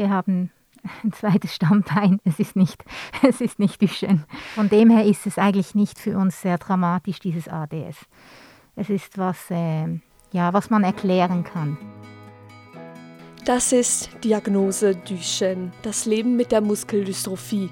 wir haben ein zweites Stammbein. Es ist nicht, es ist nicht Duchenne. Von dem her ist es eigentlich nicht für uns sehr dramatisch, dieses ADS. Es ist was, äh, ja, was man erklären kann. Das ist Diagnose Duchenne, das Leben mit der Muskeldystrophie.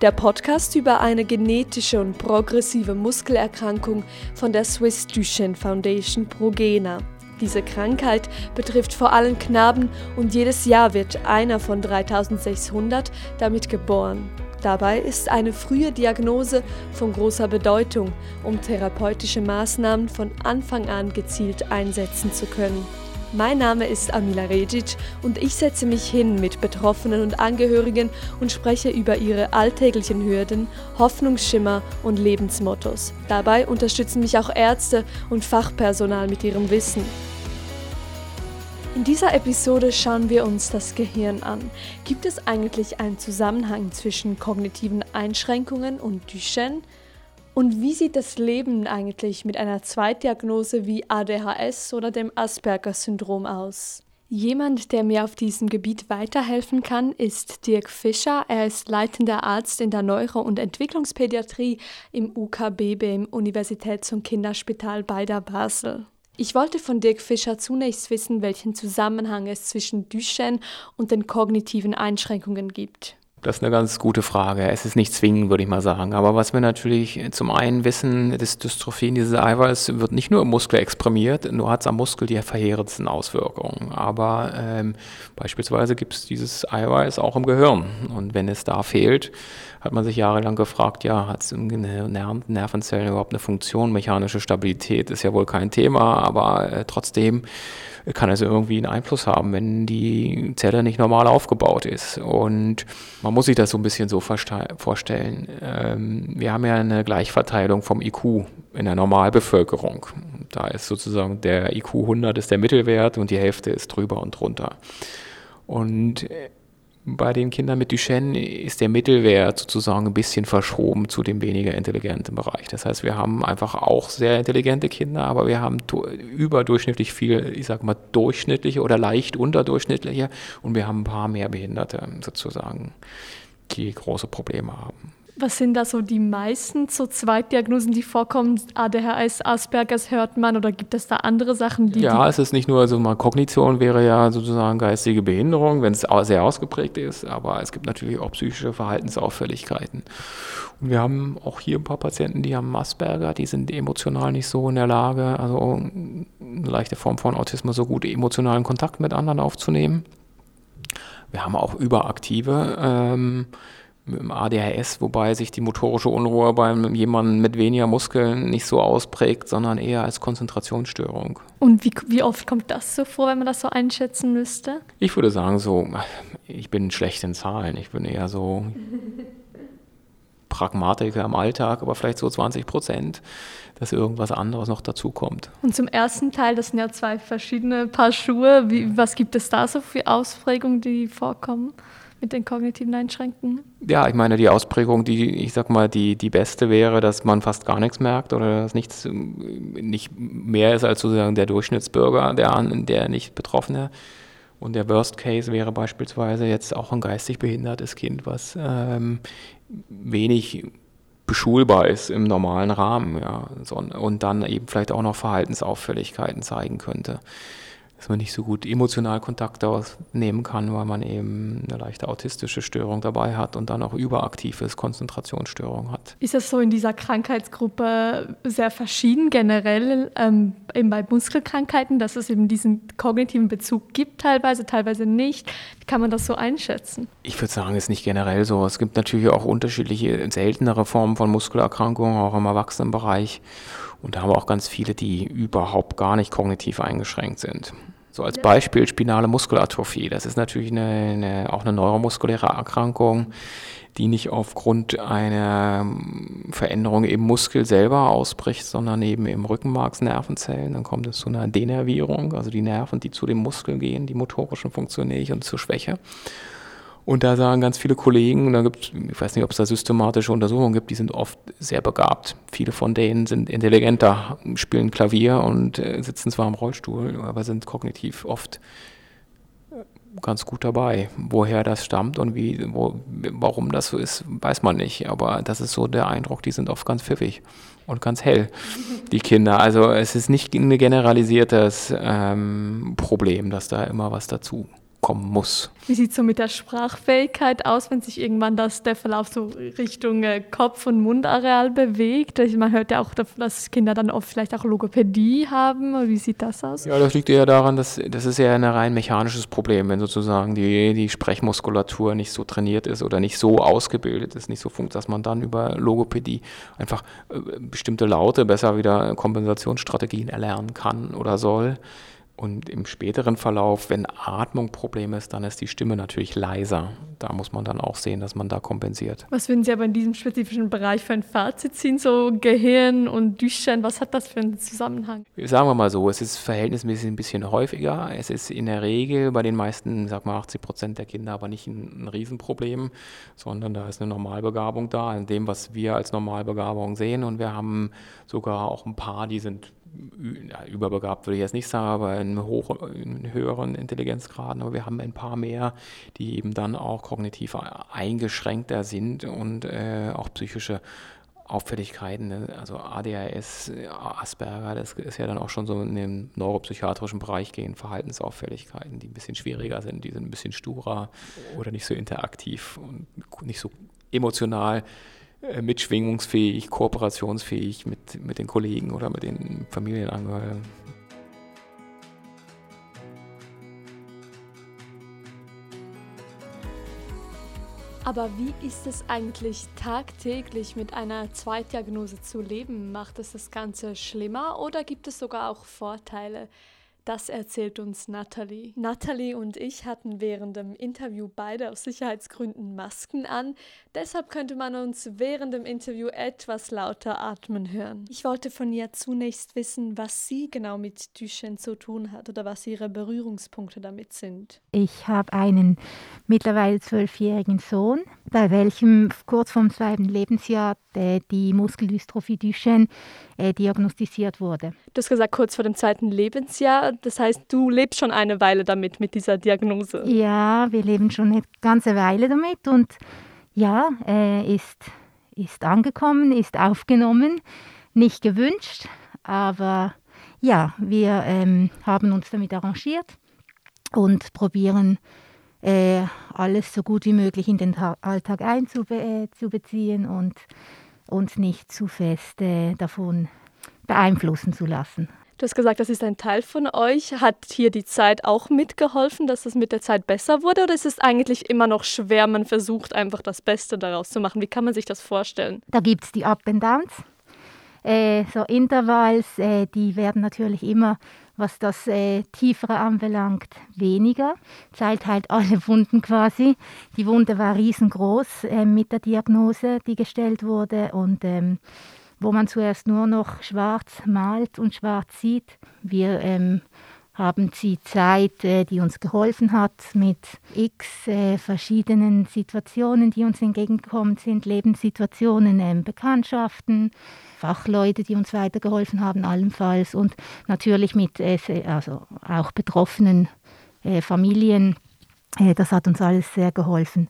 Der Podcast über eine genetische und progressive Muskelerkrankung von der Swiss Duchenne Foundation Progena. Diese Krankheit betrifft vor allem Knaben und jedes Jahr wird einer von 3600 damit geboren. Dabei ist eine frühe Diagnose von großer Bedeutung, um therapeutische Maßnahmen von Anfang an gezielt einsetzen zu können. Mein Name ist Amila Regic und ich setze mich hin mit Betroffenen und Angehörigen und spreche über ihre alltäglichen Hürden, Hoffnungsschimmer und Lebensmottos. Dabei unterstützen mich auch Ärzte und Fachpersonal mit ihrem Wissen. In dieser Episode schauen wir uns das Gehirn an. Gibt es eigentlich einen Zusammenhang zwischen kognitiven Einschränkungen und Duchenne? Und wie sieht das Leben eigentlich mit einer Zweitdiagnose wie ADHS oder dem Asperger-Syndrom aus? Jemand, der mir auf diesem Gebiet weiterhelfen kann, ist Dirk Fischer. Er ist leitender Arzt in der Neuro- und Entwicklungspädiatrie im UKBB im Universitäts- und Kinderspital Beider Basel. Ich wollte von Dirk Fischer zunächst wissen, welchen Zusammenhang es zwischen Duchenne und den kognitiven Einschränkungen gibt. Das ist eine ganz gute Frage. Es ist nicht zwingend, würde ich mal sagen. Aber was wir natürlich zum einen wissen, das Dystrophin, dieses Eiweiß, wird nicht nur im Muskel exprimiert, nur hat es am Muskel die verheerendsten Auswirkungen. Aber ähm, beispielsweise gibt es dieses Eiweiß auch im Gehirn. Und wenn es da fehlt, hat man sich jahrelang gefragt, ja, hat es in Nervenzellen überhaupt eine Funktion? Mechanische Stabilität ist ja wohl kein Thema, aber äh, trotzdem kann es irgendwie einen Einfluss haben, wenn die Zelle nicht normal aufgebaut ist. Und man muss sich das so ein bisschen so vorstellen. Ähm, wir haben ja eine Gleichverteilung vom IQ in der Normalbevölkerung. Da ist sozusagen der IQ 100 ist der Mittelwert und die Hälfte ist drüber und drunter. Und äh, bei den Kindern mit Duchenne ist der Mittelwert sozusagen ein bisschen verschoben zu dem weniger intelligenten Bereich. Das heißt, wir haben einfach auch sehr intelligente Kinder, aber wir haben überdurchschnittlich viel, ich sag mal, durchschnittliche oder leicht unterdurchschnittliche und wir haben ein paar mehr Behinderte sozusagen, die große Probleme haben. Was sind da so die meisten so Zweitdiagnosen, die vorkommen? ADHS, Aspergers hört man oder gibt es da andere Sachen, die. Ja, es ist nicht nur, also mal Kognition wäre ja sozusagen geistige Behinderung, wenn es sehr ausgeprägt ist, aber es gibt natürlich auch psychische Verhaltensauffälligkeiten. Und wir haben auch hier ein paar Patienten, die haben Asperger, die sind emotional nicht so in der Lage, also eine leichte Form von Autismus, so gut emotionalen Kontakt mit anderen aufzunehmen. Wir haben auch überaktive. Ähm, im ADHS, wobei sich die motorische Unruhe bei jemandem mit weniger Muskeln nicht so ausprägt, sondern eher als Konzentrationsstörung. Und wie, wie oft kommt das so vor, wenn man das so einschätzen müsste? Ich würde sagen, so, ich bin schlecht in Zahlen. Ich bin eher so Pragmatiker im Alltag, aber vielleicht so 20 Prozent, dass irgendwas anderes noch dazukommt. Und zum ersten Teil, das sind ja zwei verschiedene Paar Schuhe. Wie, was gibt es da so für Ausprägungen, die vorkommen? Mit den kognitiven Einschränkungen? Ja, ich meine, die Ausprägung, die, ich sag mal, die, die beste wäre, dass man fast gar nichts merkt oder dass nichts nicht mehr ist als sozusagen der Durchschnittsbürger, der, der nicht Betroffene. Und der Worst Case wäre beispielsweise jetzt auch ein geistig behindertes Kind, was ähm, wenig beschulbar ist im normalen Rahmen, ja, und dann eben vielleicht auch noch Verhaltensauffälligkeiten zeigen könnte dass man nicht so gut emotional Kontakt aufnehmen kann, weil man eben eine leichte autistische Störung dabei hat und dann auch überaktives Konzentrationsstörung hat. Ist das so in dieser Krankheitsgruppe sehr verschieden generell, ähm, eben bei Muskelkrankheiten, dass es eben diesen kognitiven Bezug gibt teilweise, teilweise nicht? Wie kann man das so einschätzen? Ich würde sagen, es ist nicht generell so. Es gibt natürlich auch unterschiedliche, seltenere Formen von Muskelerkrankungen, auch im Erwachsenenbereich. Und da haben wir auch ganz viele, die überhaupt gar nicht kognitiv eingeschränkt sind. So als Beispiel spinale Muskelatrophie. Das ist natürlich eine, eine, auch eine neuromuskuläre Erkrankung, die nicht aufgrund einer Veränderung im Muskel selber ausbricht, sondern eben im Rückenmarksnervenzellen. Dann kommt es zu einer Denervierung, also die Nerven, die zu dem Muskel gehen, die motorischen funktionieren nicht und zur Schwäche. Und da sagen ganz viele Kollegen, da gibt ich weiß nicht, ob es da systematische Untersuchungen gibt, die sind oft sehr begabt. Viele von denen sind intelligenter, spielen Klavier und äh, sitzen zwar im Rollstuhl, aber sind kognitiv oft äh, ganz gut dabei. Woher das stammt und wie, wo, warum das so ist, weiß man nicht. Aber das ist so der Eindruck, die sind oft ganz pfiffig und ganz hell, die Kinder. Also es ist nicht ein generalisiertes ähm, Problem, dass da immer was dazu kommen muss. Wie sieht es so mit der Sprachfähigkeit aus, wenn sich irgendwann das, der Verlauf so Richtung äh, Kopf- und Mundareal bewegt? Man hört ja auch, dass Kinder dann oft vielleicht auch Logopädie haben. Wie sieht das aus? Ja, das liegt eher daran, dass das ist ja ein rein mechanisches Problem, wenn sozusagen die, die Sprechmuskulatur nicht so trainiert ist oder nicht so ausgebildet ist, nicht so funktioniert, dass man dann über Logopädie einfach äh, bestimmte Laute besser wieder Kompensationsstrategien erlernen kann oder soll. Und im späteren Verlauf, wenn Atmung Problem ist, dann ist die Stimme natürlich leiser. Da muss man dann auch sehen, dass man da kompensiert. Was würden Sie aber in diesem spezifischen Bereich für ein Fazit ziehen, so Gehirn und Duchenne? Was hat das für einen Zusammenhang? Sagen wir mal so, es ist verhältnismäßig ein bisschen häufiger. Es ist in der Regel bei den meisten, sag mal 80 Prozent der Kinder, aber nicht ein, ein Riesenproblem, sondern da ist eine Normalbegabung da, in dem, was wir als Normalbegabung sehen. Und wir haben sogar auch ein paar, die sind überbegabt würde ich jetzt nicht sagen, aber in, hoch, in höheren Intelligenzgraden. Aber wir haben ein paar mehr, die eben dann auch kognitiv eingeschränkter sind und äh, auch psychische Auffälligkeiten, ne? also ADHS, Asperger, das ist ja dann auch schon so in den neuropsychiatrischen Bereich gehen, Verhaltensauffälligkeiten, die ein bisschen schwieriger sind, die sind ein bisschen sturer oder nicht so interaktiv und nicht so emotional äh, mitschwingungsfähig, kooperationsfähig mit, mit den Kollegen oder mit den Familienangehörigen. Aber wie ist es eigentlich tagtäglich mit einer Zweitdiagnose zu leben? Macht es das Ganze schlimmer oder gibt es sogar auch Vorteile? Das erzählt uns Natalie. Natalie und ich hatten während dem Interview beide aus Sicherheitsgründen Masken an. Deshalb könnte man uns während dem Interview etwas lauter atmen hören. Ich wollte von ihr zunächst wissen, was sie genau mit Duchenne zu tun hat oder was ihre Berührungspunkte damit sind. Ich habe einen mittlerweile zwölfjährigen Sohn, bei welchem kurz vorm zweiten Lebensjahr die Muskeldystrophie Duchenne äh, diagnostiziert wurde. Du hast gesagt, kurz vor dem zweiten Lebensjahr. Das heißt, du lebst schon eine Weile damit, mit dieser Diagnose. Ja, wir leben schon eine ganze Weile damit und ja, äh, ist, ist angekommen, ist aufgenommen, nicht gewünscht, aber ja, wir ähm, haben uns damit arrangiert und probieren äh, alles so gut wie möglich in den Alltag einzubeziehen und uns nicht zu fest äh, davon beeinflussen zu lassen. Du hast gesagt, das ist ein Teil von euch. Hat hier die Zeit auch mitgeholfen, dass es mit der Zeit besser wurde? Oder ist es eigentlich immer noch schwer? Man versucht einfach das Beste daraus zu machen. Wie kann man sich das vorstellen? Da gibt es die Up and Downs. Äh, so Intervalls, äh, die werden natürlich immer, was das äh, Tiefere anbelangt, weniger. Zahlt halt alle Wunden quasi. Die Wunde war riesengroß äh, mit der Diagnose, die gestellt wurde. Und ähm, wo man zuerst nur noch schwarz malt und schwarz sieht. Wir ähm, haben die Zeit, äh, die uns geholfen hat, mit x äh, verschiedenen Situationen, die uns entgegengekommen sind, Lebenssituationen, äh, Bekanntschaften, Fachleute, die uns weitergeholfen haben, allenfalls und natürlich mit äh, also auch betroffenen äh, Familien. Äh, das hat uns alles sehr geholfen,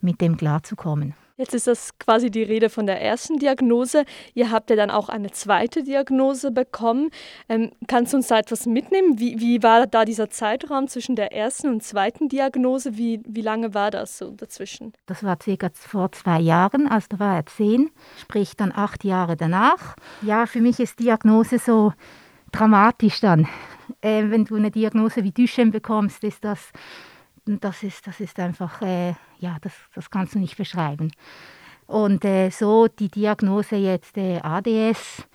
mit dem klarzukommen. Jetzt ist das quasi die Rede von der ersten Diagnose. Ihr habt ja dann auch eine zweite Diagnose bekommen. Ähm, kannst du uns da etwas mitnehmen? Wie, wie war da dieser Zeitraum zwischen der ersten und zweiten Diagnose? Wie, wie lange war das so dazwischen? Das war circa vor zwei Jahren, also da war er zehn, sprich dann acht Jahre danach. Ja, für mich ist Diagnose so dramatisch dann. Äh, wenn du eine Diagnose wie Duchenne bekommst, ist das das ist, das ist einfach, äh, ja, das, das kannst du nicht beschreiben. Und äh, so die Diagnose jetzt äh, ADS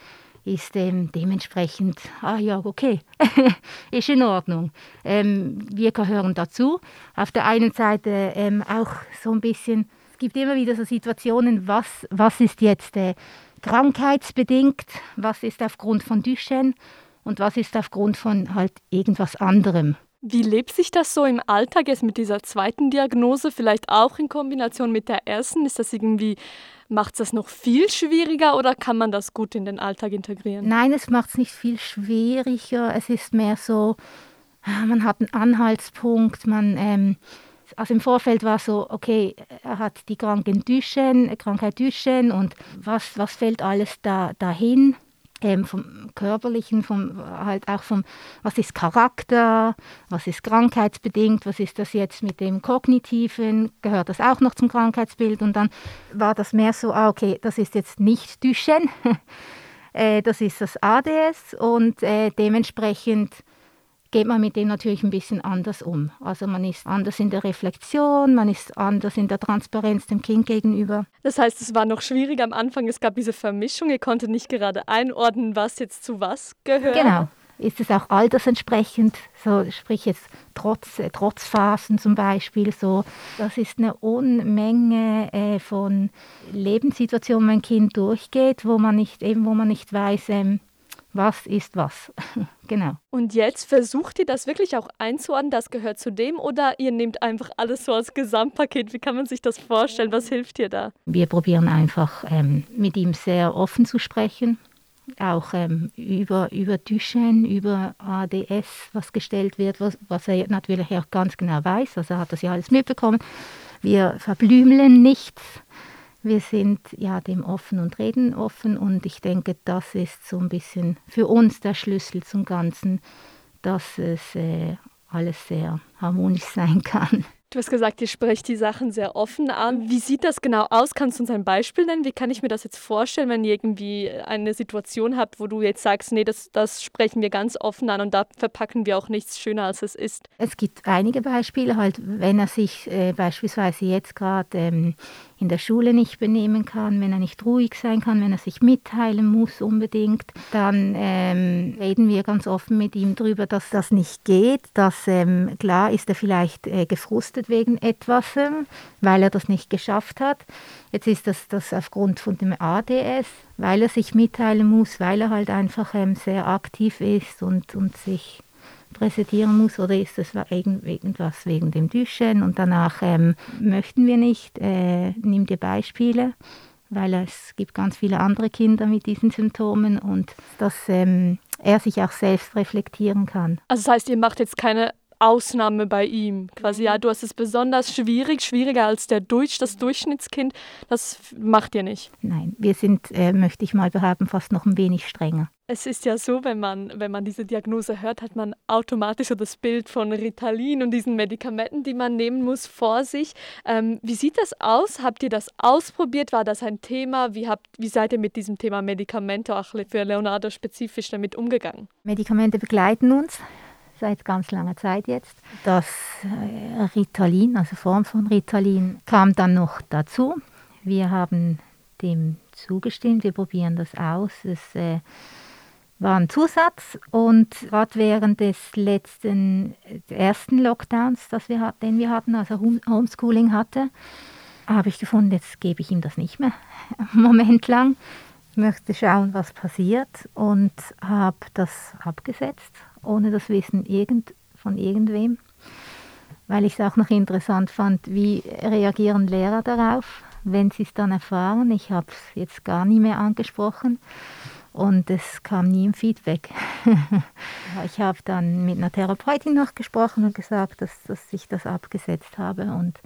ist ähm, dementsprechend, ah ja, okay, ist in Ordnung. Ähm, wir gehören dazu. Auf der einen Seite ähm, auch so ein bisschen, es gibt immer wieder so Situationen, was, was ist jetzt äh, krankheitsbedingt, was ist aufgrund von Duchenne und was ist aufgrund von halt irgendwas anderem. Wie lebt sich das so im Alltag jetzt mit dieser zweiten Diagnose, vielleicht auch in Kombination mit der ersten? Ist das irgendwie, macht es das noch viel schwieriger oder kann man das gut in den Alltag integrieren? Nein, es macht es nicht viel schwieriger. Es ist mehr so, ah, man hat einen Anhaltspunkt, man, ähm, also im Vorfeld war so, okay, er hat die Krankheit Duchenne, Krankheit Duchenne und was, was fällt alles da dahin? Ähm, vom körperlichen, vom halt auch vom, was ist Charakter, was ist krankheitsbedingt, was ist das jetzt mit dem kognitiven, gehört das auch noch zum Krankheitsbild? Und dann war das mehr so, ah, okay, das ist jetzt nicht Duchenne, äh, das ist das ADS und äh, dementsprechend geht man mit dem natürlich ein bisschen anders um. Also man ist anders in der Reflexion, man ist anders in der Transparenz dem Kind gegenüber. Das heißt, es war noch schwierig am Anfang, es gab diese Vermischung, ihr konntet nicht gerade einordnen, was jetzt zu was gehört. Genau. Ist es auch altersentsprechend, so sprich jetzt Trotz, äh, Trotzphasen zum Beispiel, so das ist eine Unmenge äh, von Lebenssituationen, wenn ein Kind durchgeht, wo man nicht eben, wo man nicht weiß, ähm, was ist was. genau. Und jetzt versucht ihr das wirklich auch einzuordnen, das gehört zu dem oder ihr nehmt einfach alles so als Gesamtpaket? Wie kann man sich das vorstellen? Was hilft dir da? Wir probieren einfach ähm, mit ihm sehr offen zu sprechen, auch ähm, über, über Duchenne, über ADS, was gestellt wird, was, was er natürlich auch ganz genau weiß. Also er hat das ja alles mitbekommen. Wir verblümeln nichts wir sind ja dem offen und reden offen und ich denke, das ist so ein bisschen für uns der Schlüssel zum Ganzen, dass es äh, alles sehr harmonisch sein kann. Du hast gesagt, ihr sprecht die Sachen sehr offen an. Wie sieht das genau aus? Kannst du uns ein Beispiel nennen? Wie kann ich mir das jetzt vorstellen, wenn ihr irgendwie eine Situation habt, wo du jetzt sagst, nee, das, das sprechen wir ganz offen an und da verpacken wir auch nichts schöner, als es ist? Es gibt einige Beispiele, halt, wenn er sich äh, beispielsweise jetzt gerade ähm, in der Schule nicht benehmen kann, wenn er nicht ruhig sein kann, wenn er sich mitteilen muss unbedingt, dann ähm, reden wir ganz offen mit ihm darüber, dass das nicht geht, dass ähm, klar ist er vielleicht äh, gefrustet wegen etwas, äh, weil er das nicht geschafft hat. Jetzt ist das, das aufgrund von dem ADS, weil er sich mitteilen muss, weil er halt einfach ähm, sehr aktiv ist und, und sich präsentieren muss oder ist es irgendwas wegen dem Duschen und danach ähm, möchten wir nicht. Äh, nimm dir Beispiele, weil es gibt ganz viele andere Kinder mit diesen Symptomen und dass ähm, er sich auch selbst reflektieren kann. Also das heißt, ihr macht jetzt keine Ausnahme bei ihm. Quasi, ja, du hast es besonders schwierig, schwieriger als der Durch, das Durchschnittskind. Das macht ihr nicht. Nein, wir sind, äh, möchte ich mal behaupten, fast noch ein wenig strenger. Es ist ja so, wenn man, wenn man diese Diagnose hört, hat man automatisch so das Bild von Ritalin und diesen Medikamenten, die man nehmen muss, vor sich. Ähm, wie sieht das aus? Habt ihr das ausprobiert? War das ein Thema? Wie, habt, wie seid ihr mit diesem Thema Medikamente auch für Leonardo spezifisch damit umgegangen? Medikamente begleiten uns seit ganz langer Zeit jetzt. Das äh, Ritalin, also Form von Ritalin, kam dann noch dazu. Wir haben dem zugestimmt, wir probieren das aus. Es äh, war ein Zusatz und gerade während des letzten, ersten Lockdowns, das wir, den wir hatten, also Homeschooling hatte, habe ich gefunden, jetzt gebe ich ihm das nicht mehr, Moment lang. Ich möchte schauen, was passiert und habe das abgesetzt ohne das Wissen irgend, von irgendwem, weil ich es auch noch interessant fand, wie reagieren Lehrer darauf, wenn sie es dann erfahren. Ich habe es jetzt gar nie mehr angesprochen und es kam nie im Feedback. ich habe dann mit einer Therapeutin noch gesprochen und gesagt, dass, dass ich das abgesetzt habe und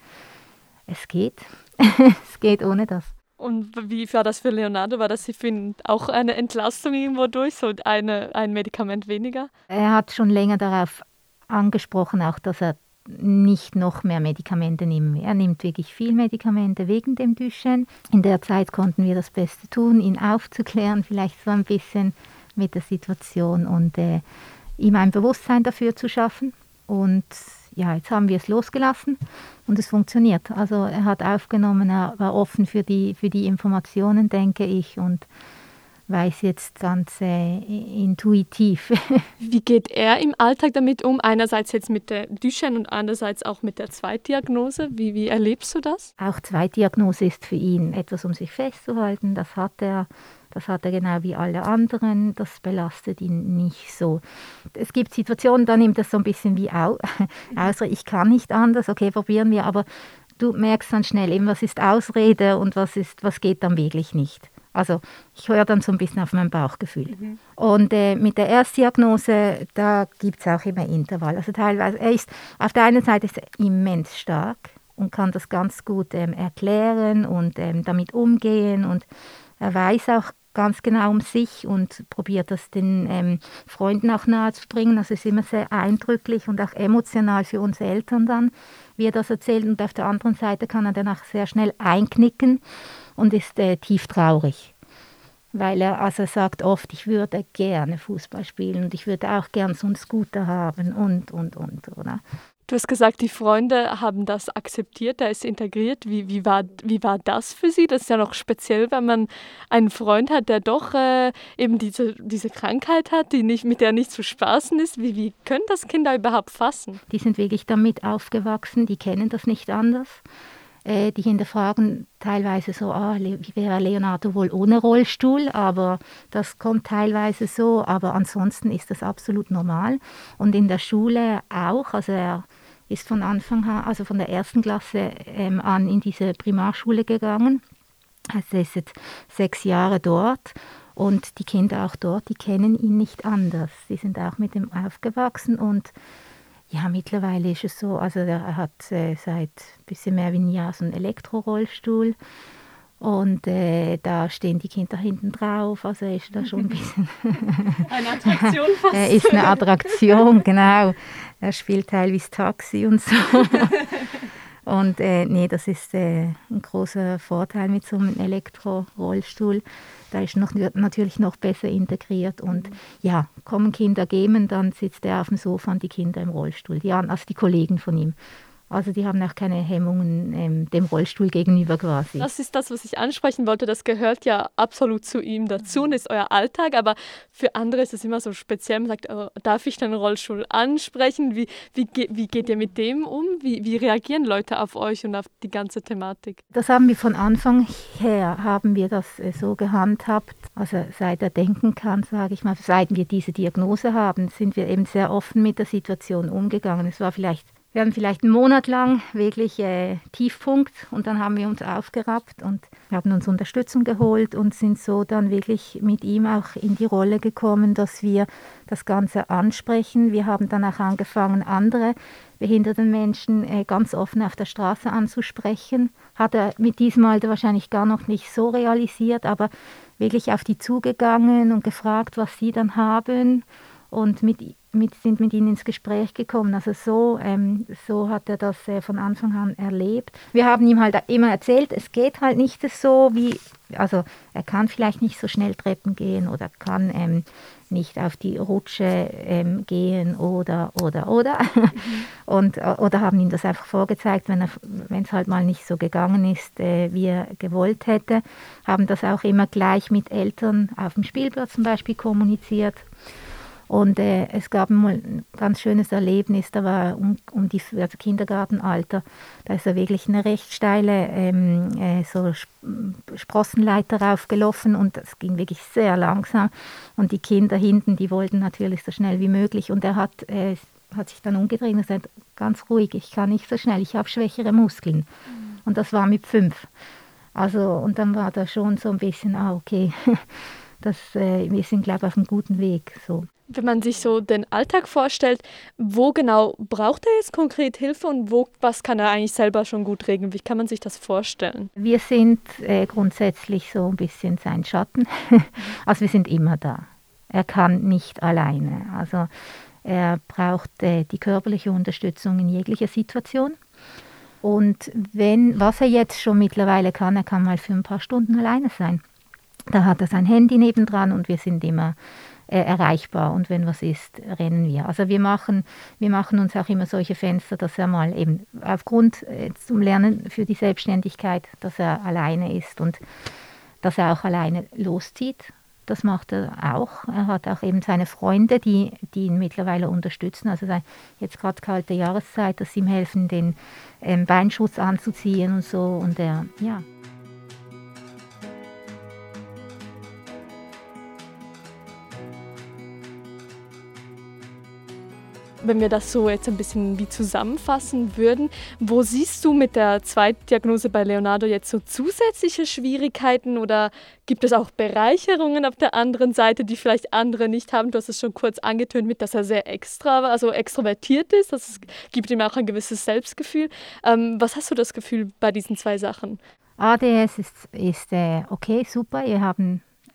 es geht. es geht ohne das. Und wie war das für Leonardo? War das für ihn auch eine Entlastung irgendwo durch, so eine, ein Medikament weniger? Er hat schon länger darauf angesprochen, auch dass er nicht noch mehr Medikamente nimmt. Er nimmt wirklich viel Medikamente wegen dem Duschen. In der Zeit konnten wir das Beste tun, ihn aufzuklären, vielleicht so ein bisschen mit der Situation und äh, ihm ein Bewusstsein dafür zu schaffen. Und ja, jetzt haben wir es losgelassen und es funktioniert. Also er hat aufgenommen, er war offen für die, für die Informationen, denke ich, und weiß jetzt ganz äh, intuitiv. Wie geht er im Alltag damit um? Einerseits jetzt mit der Duchenne und andererseits auch mit der Zweitdiagnose. Wie, wie erlebst du das? Auch Zweitdiagnose ist für ihn etwas, um sich festzuhalten. Das hat er das hat er genau wie alle anderen. Das belastet ihn nicht so. Es gibt Situationen, da nimmt er so ein bisschen wie au Ausrede. Ich kann nicht anders. Okay, probieren wir. Aber du merkst dann schnell, eben, was ist Ausrede und was, ist, was geht dann wirklich nicht. Also ich höre dann so ein bisschen auf mein Bauchgefühl. Mhm. Und äh, mit der Erstdiagnose, da gibt es auch immer Intervall. Also teilweise, er ist auf der einen Seite ist er immens stark und kann das ganz gut ähm, erklären und ähm, damit umgehen und er weiß auch ganz genau um sich und probiert das den ähm, Freunden auch nahezubringen. Das ist immer sehr eindrücklich und auch emotional für uns Eltern dann, wie er das erzählt. Und auf der anderen Seite kann er danach sehr schnell einknicken und ist äh, tief traurig. Weil er also sagt oft, ich würde gerne Fußball spielen und ich würde auch gern so einen Scooter haben und, und, und. Oder? Du hast gesagt, die Freunde haben das akzeptiert, da ist integriert. Wie, wie, war, wie war das für sie? Das ist ja noch speziell, wenn man einen Freund hat, der doch äh, eben diese, diese Krankheit hat, die nicht, mit der nicht zu spaßen ist. Wie, wie können das Kinder überhaupt fassen? Die sind wirklich damit aufgewachsen, die kennen das nicht anders. Äh, die hinterfragen teilweise so, ah, wie wäre Leonardo wohl ohne Rollstuhl? Aber das kommt teilweise so, aber ansonsten ist das absolut normal. Und in der Schule auch, also er ist von Anfang an, also von der ersten Klasse ähm, an in diese Primarschule gegangen. Also er ist jetzt sechs Jahre dort und die Kinder auch dort, die kennen ihn nicht anders. Sie sind auch mit ihm aufgewachsen und ja, mittlerweile ist es so, also er hat äh, seit ein bisschen mehr wie ein Jahr so einen Elektrorollstuhl und äh, da stehen die Kinder hinten drauf, also er ist da schon ein bisschen... eine Attraktion fast. er ist eine Attraktion, genau. Er spielt teilweise Taxi und so. und äh, nee, das ist äh, ein großer Vorteil mit so einem Elektrorollstuhl. Da ist noch, natürlich noch besser integriert. Und ja, kommen Kinder geben, dann sitzt er auf dem Sofa und die Kinder im Rollstuhl. Die, also die Kollegen von ihm. Also die haben auch keine Hemmungen ähm, dem Rollstuhl gegenüber quasi. Das ist das, was ich ansprechen wollte. Das gehört ja absolut zu ihm dazu und ist euer Alltag. Aber für andere ist es immer so speziell. Man sagt, oh, darf ich den Rollstuhl ansprechen? Wie, wie, wie geht ihr mit dem um? Wie, wie reagieren Leute auf euch und auf die ganze Thematik? Das haben wir von Anfang her, haben wir das äh, so gehandhabt. Also seit er denken kann, sage ich mal, seit wir diese Diagnose haben, sind wir eben sehr offen mit der Situation umgegangen. Es war vielleicht wir hatten vielleicht einen Monat lang wirklich äh, Tiefpunkt und dann haben wir uns aufgerappt und haben uns Unterstützung geholt und sind so dann wirklich mit ihm auch in die Rolle gekommen, dass wir das Ganze ansprechen. Wir haben dann auch angefangen, andere behinderten Menschen äh, ganz offen auf der Straße anzusprechen. Hat er mit diesem Alter wahrscheinlich gar noch nicht so realisiert, aber wirklich auf die zugegangen und gefragt, was sie dann haben und mit mit, sind mit ihnen ins Gespräch gekommen. Also so, ähm, so hat er das äh, von Anfang an erlebt. Wir haben ihm halt immer erzählt, es geht halt nicht so wie, also er kann vielleicht nicht so schnell Treppen gehen oder kann ähm, nicht auf die Rutsche ähm, gehen oder, oder, oder. Mhm. Und, äh, oder haben ihm das einfach vorgezeigt, wenn es halt mal nicht so gegangen ist, äh, wie er gewollt hätte. Haben das auch immer gleich mit Eltern auf dem Spielplatz zum Beispiel kommuniziert und äh, es gab mal ein ganz schönes Erlebnis, da war um, um die also Kindergartenalter, da ist er wirklich eine recht steile ähm, äh, so Sprossenleiter raufgelaufen und das ging wirklich sehr langsam. Und die Kinder hinten, die wollten natürlich so schnell wie möglich. Und er hat, äh, hat sich dann umgedreht und gesagt, ganz ruhig, ich kann nicht so schnell, ich habe schwächere Muskeln. Mhm. Und das war mit fünf. Also, und dann war da schon so ein bisschen, ah, okay, das, äh, wir sind, glaube ich, auf einem guten Weg. So wenn man sich so den Alltag vorstellt, wo genau braucht er jetzt konkret Hilfe und wo, was kann er eigentlich selber schon gut regeln? Wie kann man sich das vorstellen? Wir sind äh, grundsätzlich so ein bisschen sein Schatten. also wir sind immer da. Er kann nicht alleine. Also er braucht äh, die körperliche Unterstützung in jeglicher Situation. Und wenn, was er jetzt schon mittlerweile kann, er kann mal für ein paar Stunden alleine sein. Da hat er sein Handy nebendran und wir sind immer äh, erreichbar und wenn was ist, rennen wir. Also wir machen, wir machen uns auch immer solche Fenster, dass er mal eben aufgrund äh, zum Lernen für die Selbstständigkeit, dass er alleine ist und dass er auch alleine loszieht. Das macht er auch. Er hat auch eben seine Freunde, die, die ihn mittlerweile unterstützen. Also jetzt gerade kalte Jahreszeit, dass sie ihm helfen, den ähm, Beinschutz anzuziehen und so. Und er, ja, wenn wir das so jetzt ein bisschen wie zusammenfassen würden, wo siehst du mit der Zweitdiagnose bei Leonardo jetzt so zusätzliche Schwierigkeiten oder gibt es auch Bereicherungen auf der anderen Seite, die vielleicht andere nicht haben? Du hast es schon kurz angetönt mit, dass er sehr extra, also extrovertiert ist. Das gibt ihm auch ein gewisses Selbstgefühl. Ähm, was hast du das Gefühl bei diesen zwei Sachen? ADS ist, ist äh, okay, super. Ihr habt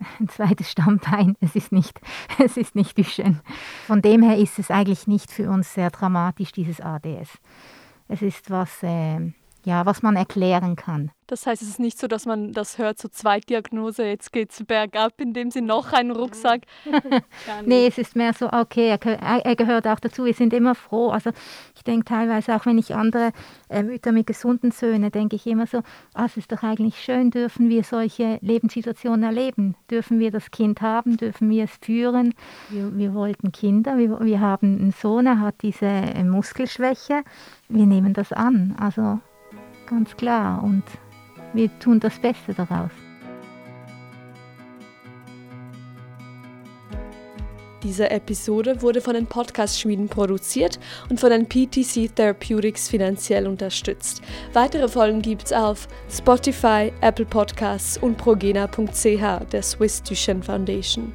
ein zweites Stammbein. Es ist nicht, es ist nicht Duchenne. Von dem her ist es eigentlich nicht für uns sehr dramatisch, dieses ADS. Es ist was, äh, ja, was man erklären kann. Das heißt, es ist nicht so, dass man das hört, so Zweitdiagnose, jetzt geht es bergab, indem sie noch einen Rucksack. nee, es ist mehr so, okay, er, er, gehört auch dazu. Wir sind immer froh. Also ich denke teilweise auch, wenn ich andere äh, Mütter mit gesunden Söhnen, denke ich immer so, ah, es ist doch eigentlich schön, dürfen wir solche Lebenssituationen erleben? Dürfen wir das Kind haben? Dürfen wir es führen? Wir, wir wollten Kinder, wir, wir haben einen Sohn, er hat diese äh, Muskelschwäche. Wir nehmen das an, also ganz klar. Und wir tun das Beste daraus. Diese Episode wurde von den Podcast-Schmieden produziert und von den PTC Therapeutics finanziell unterstützt. Weitere Folgen gibt's auf Spotify, Apple Podcasts und progena.ch der Swiss Duchenne Foundation.